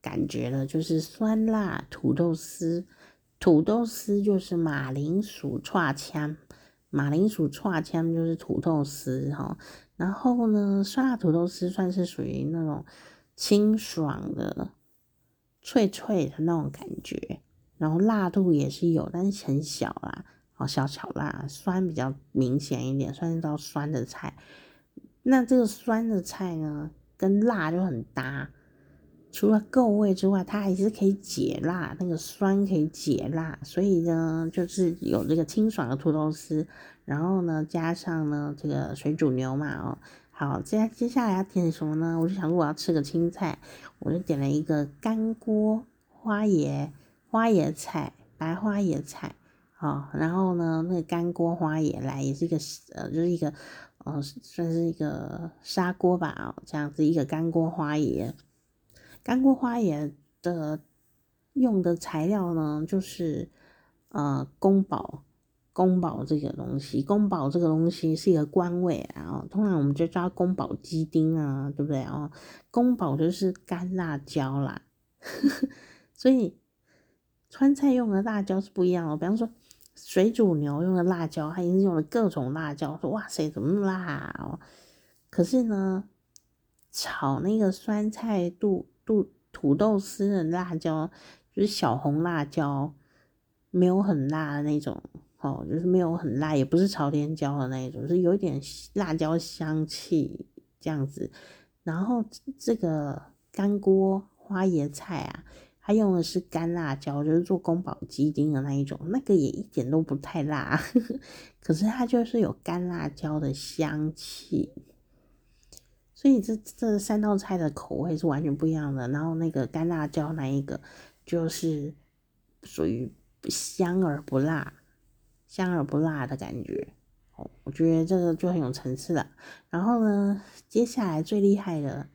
A: 感觉的，就是酸辣土豆丝，土豆丝就是马铃薯串枪，马铃薯串枪就是土豆丝哈。然后呢，酸辣土豆丝算是属于那种清爽的、脆脆的那种感觉，然后辣度也是有，但是很小啦。哦，小巧辣，酸比较明显一点，算是道酸的菜。那这个酸的菜呢，跟辣就很搭。除了够味之外，它还是可以解辣，那个酸可以解辣，所以呢，就是有这个清爽的土豆丝，然后呢，加上呢这个水煮牛嘛，哦，好，接接下来要点什么呢？我就想说我要吃个青菜，我就点了一个干锅花椰花椰菜，白花椰菜。哦，然后呢，那个干锅花也来也是一个呃，就是一个呃，算是一个砂锅吧，这样子一个干锅花也。干锅花也的用的材料呢，就是呃宫保宫保这个东西，宫保这个东西是一个官味啊，通常我们就叫宫保鸡丁啊，对不对啊？宫保就是干辣椒啦，所以川菜用的辣椒是不一样的，比方说。水煮牛用的辣椒，它已经用了各种辣椒。说哇塞，怎么那么辣哦？可是呢，炒那个酸菜肚肚土豆丝的辣椒，就是小红辣椒，没有很辣的那种哦，就是没有很辣，也不是朝天椒的那种，是有一点辣椒香气这样子。然后这个干锅花椰菜啊。他用的是干辣椒，就是做宫保鸡丁的那一种，那个也一点都不太辣，呵呵，可是它就是有干辣椒的香气，所以这这三道菜的口味是完全不一样的。然后那个干辣椒那一个就是属于香而不辣，香而不辣的感觉，我觉得这个就很有层次了。然后呢，接下来最厉害的。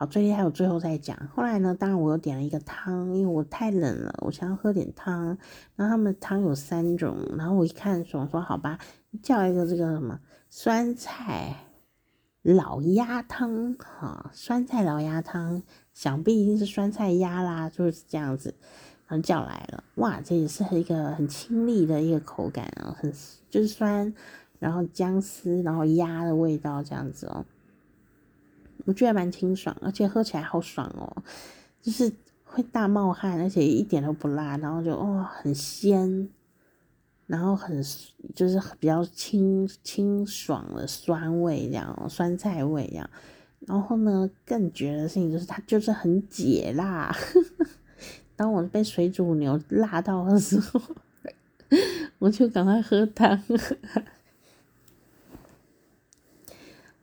A: 好，最厉害，我最后再讲。后来呢，当然我又点了一个汤，因为我太冷了，我想要喝点汤。然后他们汤有三种，然后我一看说，说好吧，叫一个这个什么酸菜老鸭汤，哈，酸菜老鸭汤，想必一定是酸菜鸭啦，就是这样子。然后叫来了，哇，这也是一个很清丽的一个口感啊，很就是酸，然后姜丝，然后鸭的味道这样子哦。我觉得蛮清爽，而且喝起来好爽哦，就是会大冒汗，而且一点都不辣，然后就哦很鲜，然后很就是比较清清爽的酸味这样，酸菜味这样，然后呢更绝的事情就是它就是很解辣，当我被水煮牛辣到的时候，我就赶快喝汤，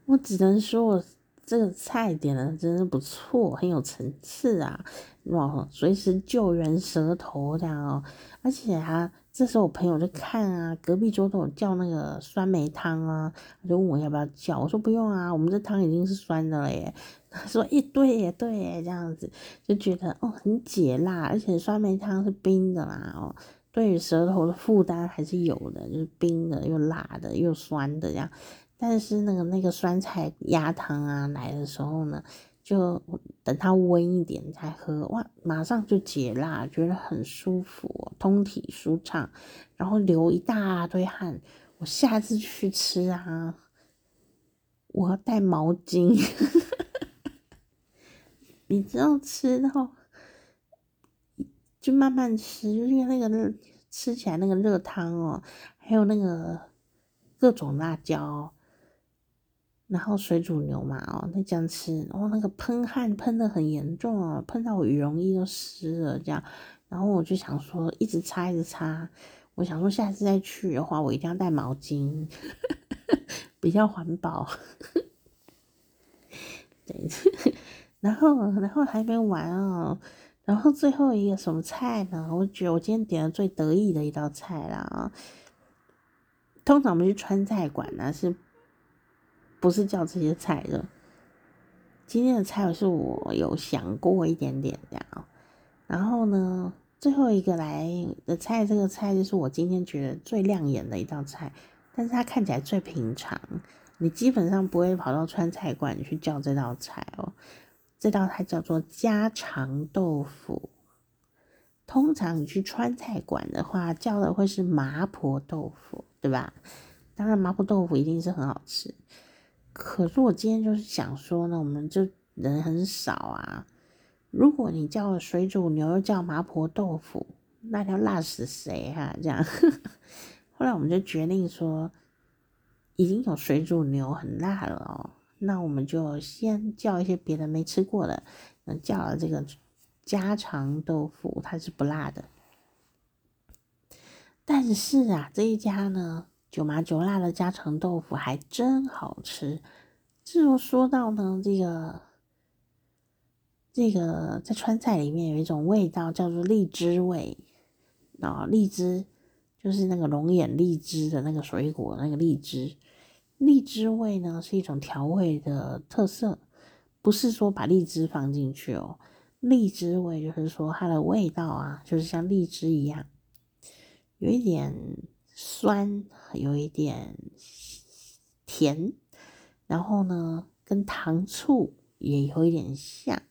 A: 我只能说我。这个菜点的真是不错，很有层次啊！哇，随时救援舌头这样哦。而且啊，这时候我朋友就看啊，隔壁桌都叫那个酸梅汤啊，他就问我要不要叫，我说不用啊，我们这汤已经是酸的了耶。他说一对耶，对耶，这样子就觉得哦很解辣，而且酸梅汤是冰的啦哦，对于舌头的负担还是有的，就是冰的又辣的又酸的这样。但是那个那个酸菜鸭汤啊来的时候呢，就等它温一点再喝，哇，马上就解辣，觉得很舒服，通体舒畅，然后流一大堆汗。我下次去吃啊，我要带毛巾，你知道吃然后就慢慢吃，因为那个吃起来那个热汤哦，还有那个各种辣椒。然后水煮牛嘛，哦，那这样吃，哦，那个喷汗喷得很严重哦，喷到我羽绒衣都湿了，这样，然后我就想说，一直擦，一直擦，我想说下次再去的话，我一定要带毛巾，比较环保。对，然后，然后还没完哦。然后最后一个什么菜呢？我觉得我今天点了最得意的一道菜啦！通常我们去川菜馆呢，是不是叫这些菜的？今天的菜是我有想过一点点这样。然后呢，最后一个来的菜，这个菜就是我今天觉得最亮眼的一道菜，但是它看起来最平常，你基本上不会跑到川菜馆去叫这道菜哦。这道菜叫做家常豆腐。通常你去川菜馆的话，叫的会是麻婆豆腐，对吧？当然，麻婆豆腐一定是很好吃。可是我今天就是想说呢，我们就人很少啊。如果你叫水煮牛又叫麻婆豆腐，那要辣死谁哈、这样，后来我们就决定说，已经有水煮牛很辣了哦。那我们就先叫一些别的没吃过的，嗯，叫了这个家常豆腐，它是不辣的。但是啊，这一家呢，九麻九辣的家常豆腐还真好吃。这就说到呢，这个这个在川菜里面有一种味道叫做荔枝味啊，荔枝就是那个龙眼荔枝的那个水果，那个荔枝。荔枝味呢是一种调味的特色，不是说把荔枝放进去哦。荔枝味就是说它的味道啊，就是像荔枝一样，有一点酸，有一点甜，然后呢跟糖醋也有一点像，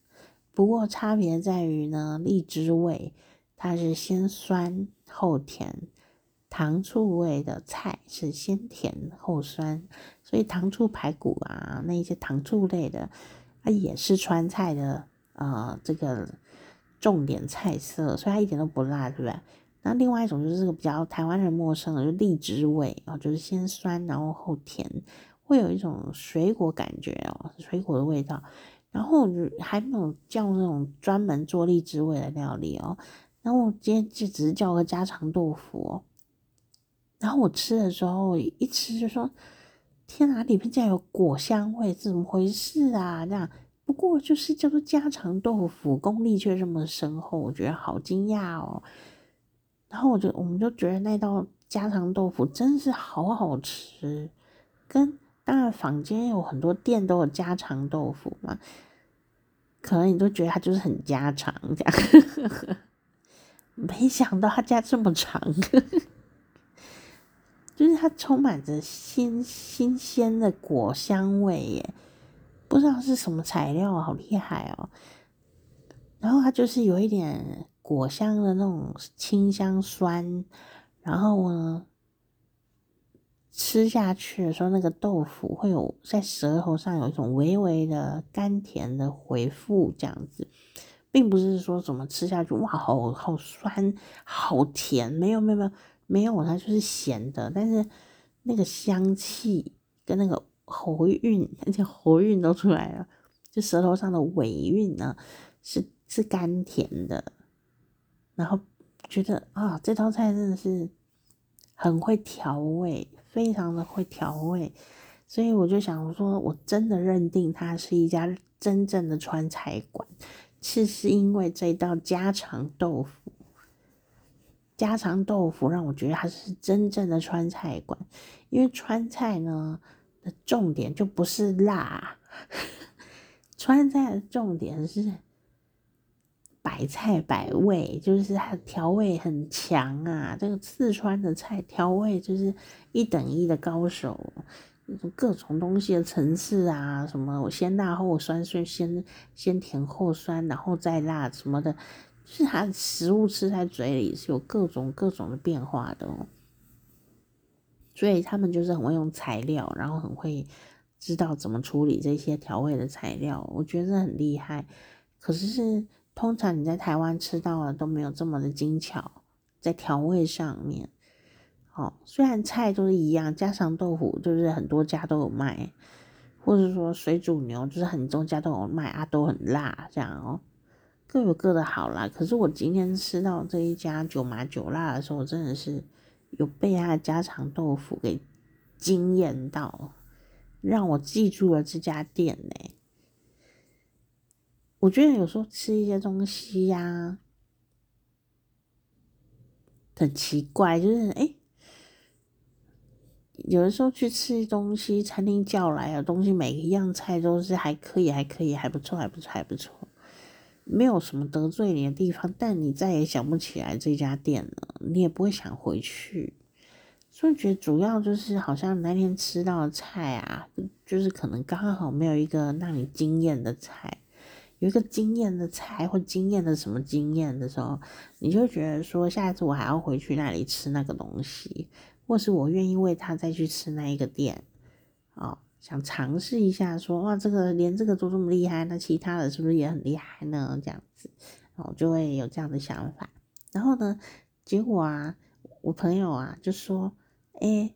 A: 不过差别在于呢，荔枝味它是先酸后甜。糖醋味的菜是先甜后酸，所以糖醋排骨啊，那一些糖醋类的，它也是川菜的呃这个重点菜色，所以它一点都不辣，对不那另外一种就是这个比较台湾人陌生的，就荔枝味啊，就是先酸然后后甜，会有一种水果感觉哦，水果的味道。然后还没有叫那种专门做荔枝味的料理哦，然后我今天就只是叫个家常豆腐哦。然后我吃的时候，一吃就说：“天哪，里面竟然有果香味，是怎么回事啊？”这样，不过就是叫做家常豆腐，功力却这么深厚，我觉得好惊讶哦。然后我就我们就觉得那道家常豆腐真是好好吃，跟当然坊间有很多店都有家常豆腐嘛，可能你都觉得它就是很家常这样，没想到他家这么长。就是它充满着新新鲜的果香味耶，不知道是什么材料，好厉害哦！然后它就是有一点果香的那种清香酸，然后呢，吃下去的时候，那个豆腐会有在舌头上有一种微微的甘甜的回复，这样子，并不是说怎么吃下去哇，好好酸，好甜，没有没有没有。没有，它就是咸的，但是那个香气跟那个喉韵，而且喉韵都出来了，就舌头上的尾韵呢，是是甘甜的，然后觉得啊，这道菜真的是很会调味，非常的会调味，所以我就想说，我真的认定它是一家真正的川菜馆，是是因为这道家常豆腐。家常豆腐让我觉得它是真正的川菜馆，因为川菜呢的重点就不是辣，川菜的重点是百菜百味，就是它调味很强啊。这个四川的菜调味就是一等一的高手，各种东西的层次啊，什么我先辣后酸，所以先先甜后酸，然后再辣什么的。就是它食物吃在嘴里是有各种各种的变化的哦，所以他们就是很会用材料，然后很会知道怎么处理这些调味的材料，我觉得很厉害。可是通常你在台湾吃到的都没有这么的精巧，在调味上面。哦，虽然菜都是一样，家常豆腐就是很多家都有卖，或者说水煮牛就是很多家都有卖啊，都很辣这样哦。各有各的好啦，可是我今天吃到这一家九麻九辣的时候，我真的是有被他的家常豆腐给惊艳到，让我记住了这家店呢。我觉得有时候吃一些东西呀、很奇怪，就是哎、有的时候去吃东西，餐厅叫来的东西，每一样菜都是还可以，还可以，还不错，还不错，还不错，没有什么得罪你的地方，但你再也想不起来这家店了，你也不会想回去。所以觉得主要就是好像那天吃到的菜啊，就是可能刚好没有一个让你惊艳的菜。有一个惊艳的菜或惊艳的什么经验的时候，你就觉得说，下一次我还要回去那里吃那个东西，或是我愿意为他再去吃那一个店，哦，想尝试一下说，哇，这个连这个都这么厉害，那其他的是不是也很厉害呢？这样子，然哦，就会有这样的想法。然后呢，结果啊，我朋友啊就说，哎，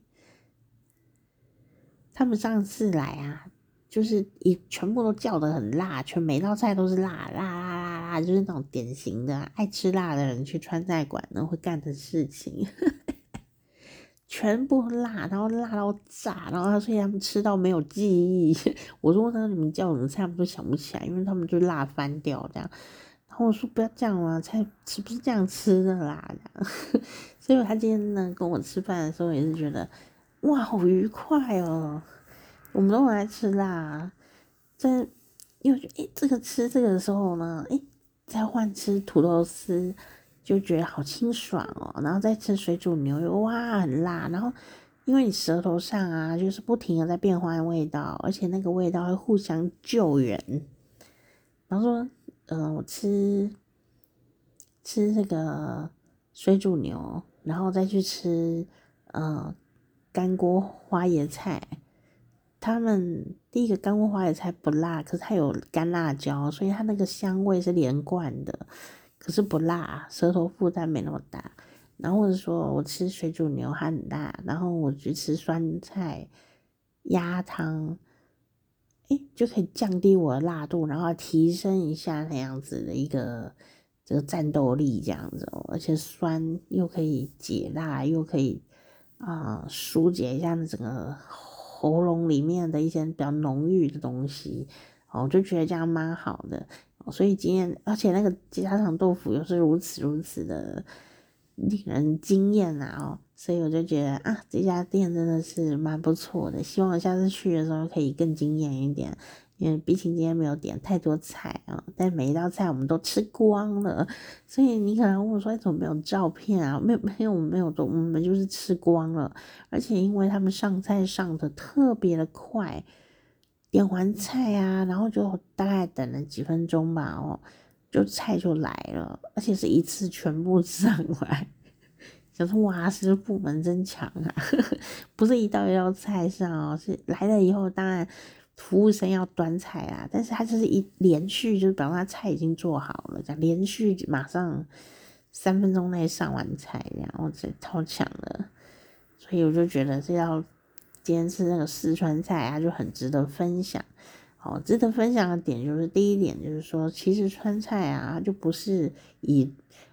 A: 他们上次来啊。就是一全部都叫得很辣，全每道菜都是辣辣辣辣辣，就是那种典型的爱吃辣的人去川菜馆呢会干的事情，全部辣，然后辣到炸，然后所以他们吃到没有记忆。我说那，你们叫什么菜，他们都想不起来，因为他们就辣翻掉这样。然后我说不要这样啊，菜是不是这样吃的啦？这样，所以他今天呢跟我吃饭的时候也是觉得哇，好愉快哦。我们都很爱吃辣，在因为诶，这个吃这个的时候呢，诶，再换吃土豆丝，就觉得好清爽哦。然后再吃水煮牛肉，哇，很辣。然后因为你舌头上啊，就是不停的在变换味道，而且那个味道会互相救援。然后说，嗯、呃，我吃吃这个水煮牛，然后再去吃呃干锅花椰菜。他们第一个干锅花椰菜不辣，可是它有干辣椒，所以它那个香味是连贯的，可是不辣，舌头负担没那么大。然后或者说我吃水煮牛很辣，然后我去吃酸菜鸭汤，诶，就可以降低我的辣度，然后提升一下那样子的一个这个战斗力，这样子哦，而且酸又可以解辣，又可以啊、疏解一下那整个。喉咙里面的一些比较浓郁的东西，我就觉得这样蛮好的，所以今天，而且那个家常豆腐又是如此如此的令人惊艳啊！哦，所以我就觉得啊，这家店真的是蛮不错的，希望下次去的时候可以更惊艳一点。因为毕竟今天没有点太多菜啊，但每一道菜我们都吃光了，所以你可能问我说：“怎么没有照片啊？”没有，没有，没有，我们就是吃光了。而且因为他们上菜上的特别的快，点完菜啊，然后就大概等了几分钟吧，哦，就菜就来了，而且是一次全部上来。想说哇，是部门真强啊！不是一道一道菜上哦，是来了以后，当然。服务生要端菜啊，但是他就是一连续，就是比方说他菜已经做好了，这样连续马上三分钟内上完菜，这样我觉得超强的，所以我就觉得这要今天吃那个四川菜啊，就很值得分享。好，值得分享的点就是第一点就是说，其实川菜啊，就不是以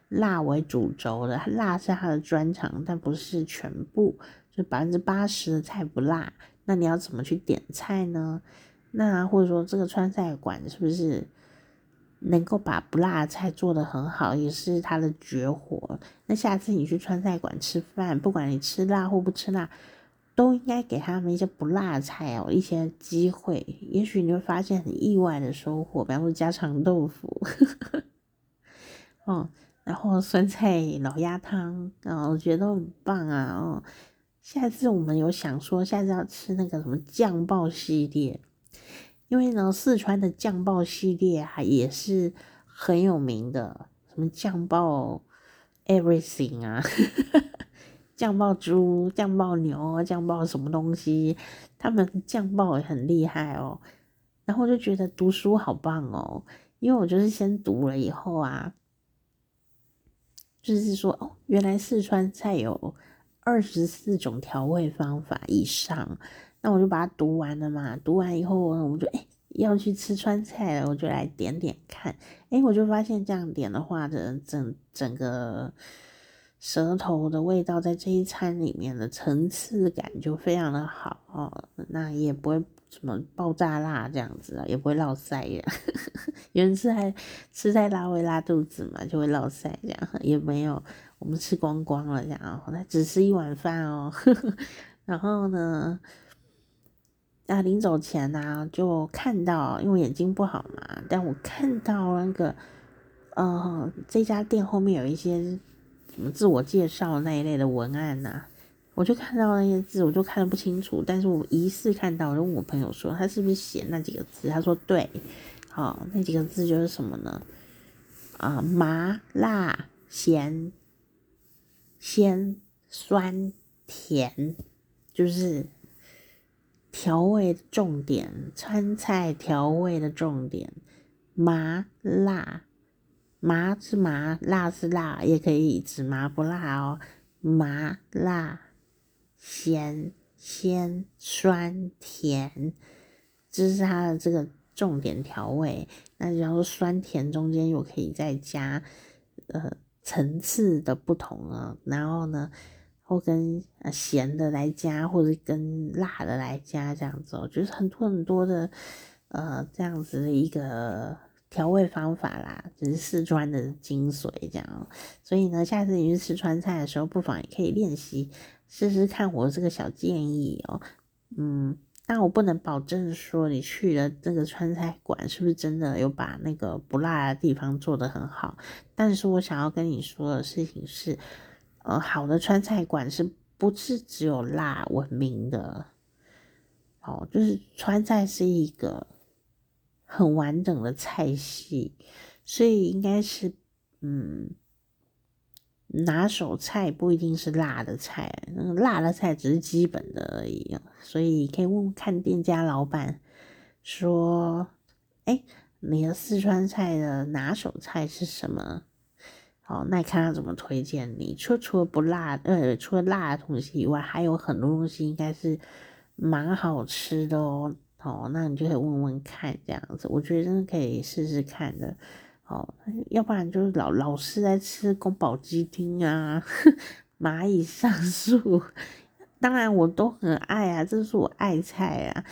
A: 辣为主轴的，它辣是它的专长，但不是全部，就百分之八十的菜不辣。那你要怎么去点菜呢？那或者说这个川菜馆是不是能够把不辣菜做得很好，也是它的绝活。那下次你去川菜馆吃饭，不管你吃辣或不吃辣，都应该给他们一些不辣菜哦，一些机会。也许你会发现很意外的收获，比方说家常豆腐，哦，然后酸菜老鸭汤，哦，我觉得都很棒啊，哦。下次我们有想说，下次要吃那个什么酱爆系列，因为呢，四川的酱爆系列啊也是很有名的，什么酱爆 everything 啊，酱爆猪、酱爆牛、酱爆什么东西，他们酱爆也很厉害哦。然后我就觉得读书好棒哦，因为我就是先读了以后啊，就是说哦，原来四川菜有。二十四种调味方法以上，那我就把它读完了嘛。读完以后，我就哎、要去吃川菜了，我就来点点看。哎、我就发现这样点的话，整整整个舌头的味道在这一餐里面的层次感就非常的好哦。那也不会什么爆炸辣这样子啊，也不会落腮呀。有人吃还吃太辣会拉肚子嘛，就会落腮这样，也没有。我们吃光光了这样，那只吃一碗饭哦。然后呢，啊，临走前呢、就看到，因为眼睛不好嘛，但我看到那个，呃，这家店后面有一些什么自我介绍那一类的文案呐、我就看到那些字，我就看得不清楚，但是我疑似看到，我就问我朋友说，他是不是写那几个字？他说对，好、那几个字就是什么呢？啊，麻辣咸。鲜、酸、甜，就是调味重点，川菜调味的重点。麻辣，麻是麻，辣是辣，也可以只麻不辣哦。麻辣，咸、鲜、酸、甜，这是它的这个重点调味。那然后酸甜中间又可以再加，呃。层次的不同啊，然后呢，或跟咸的来加，或者跟辣的来加，这样子哦，就是很多很多的呃这样子的一个调味方法啦，就是四川的精髓这样。所以呢，下次你去吃川菜的时候，不妨也可以练习试试看我这个小建议哦，嗯。但我不能保证说你去了这个川菜馆是不是真的有把那个不辣的地方做得很好。但是我想要跟你说的事情是，呃，好的川菜馆是不是只有辣闻名的？哦，就是川菜是一个很完整的菜系，所以应该是，嗯。拿手菜不一定是辣的菜，那辣的菜只是基本的而已，所以可以问问看店家老板说：“哎，你的四川菜的拿手菜是什么？”好，那你看他怎么推荐你。除除了不辣，呃，除了辣的东西以外，还有很多东西应该是蛮好吃的哦。好，那你就可以问问看这样子，我觉得真的可以试试看的。哦，要不然就是老老是在吃宫保鸡丁啊，蚂蚁上树，当然我都很爱啊，这是我爱菜啊。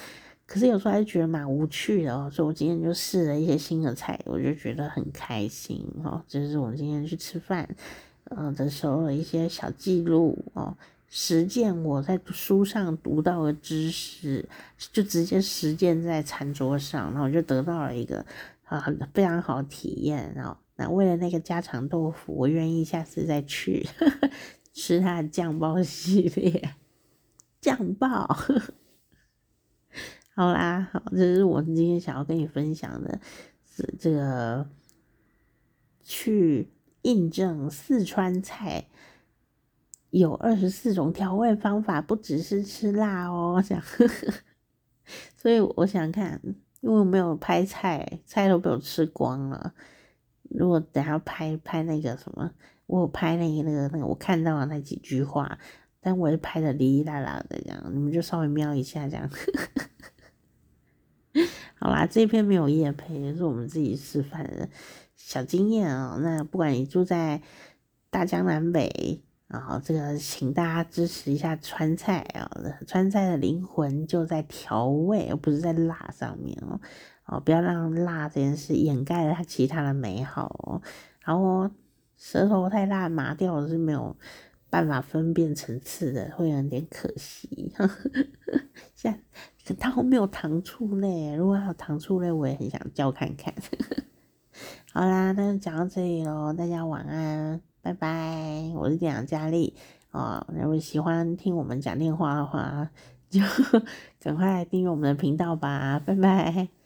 A: 可是有时候还是觉得蛮无趣的哦，所以我今天就试了一些新的菜，我就觉得很开心哦。这是我今天去吃饭呃的时候的一些小记录哦，实践我在书上读到的知识，就直接实践在餐桌上，然后就得到了一个。啊，非常好体验哦。那为了那个家常豆腐，我愿意下次再去 吃它的酱爆系列。酱爆，好啦，好，这是我今天想要跟你分享的，是这个去印证四川菜有二十四种调味方法，不只是吃辣哦。想，所以我想看。因为我没有拍菜，菜都被我吃光了。如果等下拍拍那个什么，我有拍那个那个那个，我看到了那几句话，但我也拍的哩哩啦啦的这样，你们就稍微瞄一下这样。好啦，这篇没有夜配，是我们自己示范的小经验啊、喔。那不管你住在大江南北。然后这个，请大家支持一下川菜啊！川菜的灵魂就在调味，而不是在辣上面哦。哦，不要让辣这件事掩盖了它其他的美好哦。然后舌头太辣麻掉了是没有办法分辨层次的，会有点可惜。现在它后面有糖醋类，如果还有糖醋类，我也很想叫看看。好啦，那就讲到这里喽，大家晚安。拜拜，我是蒋佳丽啊。如果喜欢听我们讲电话的话，就 赶快订阅我们的频道吧。拜拜。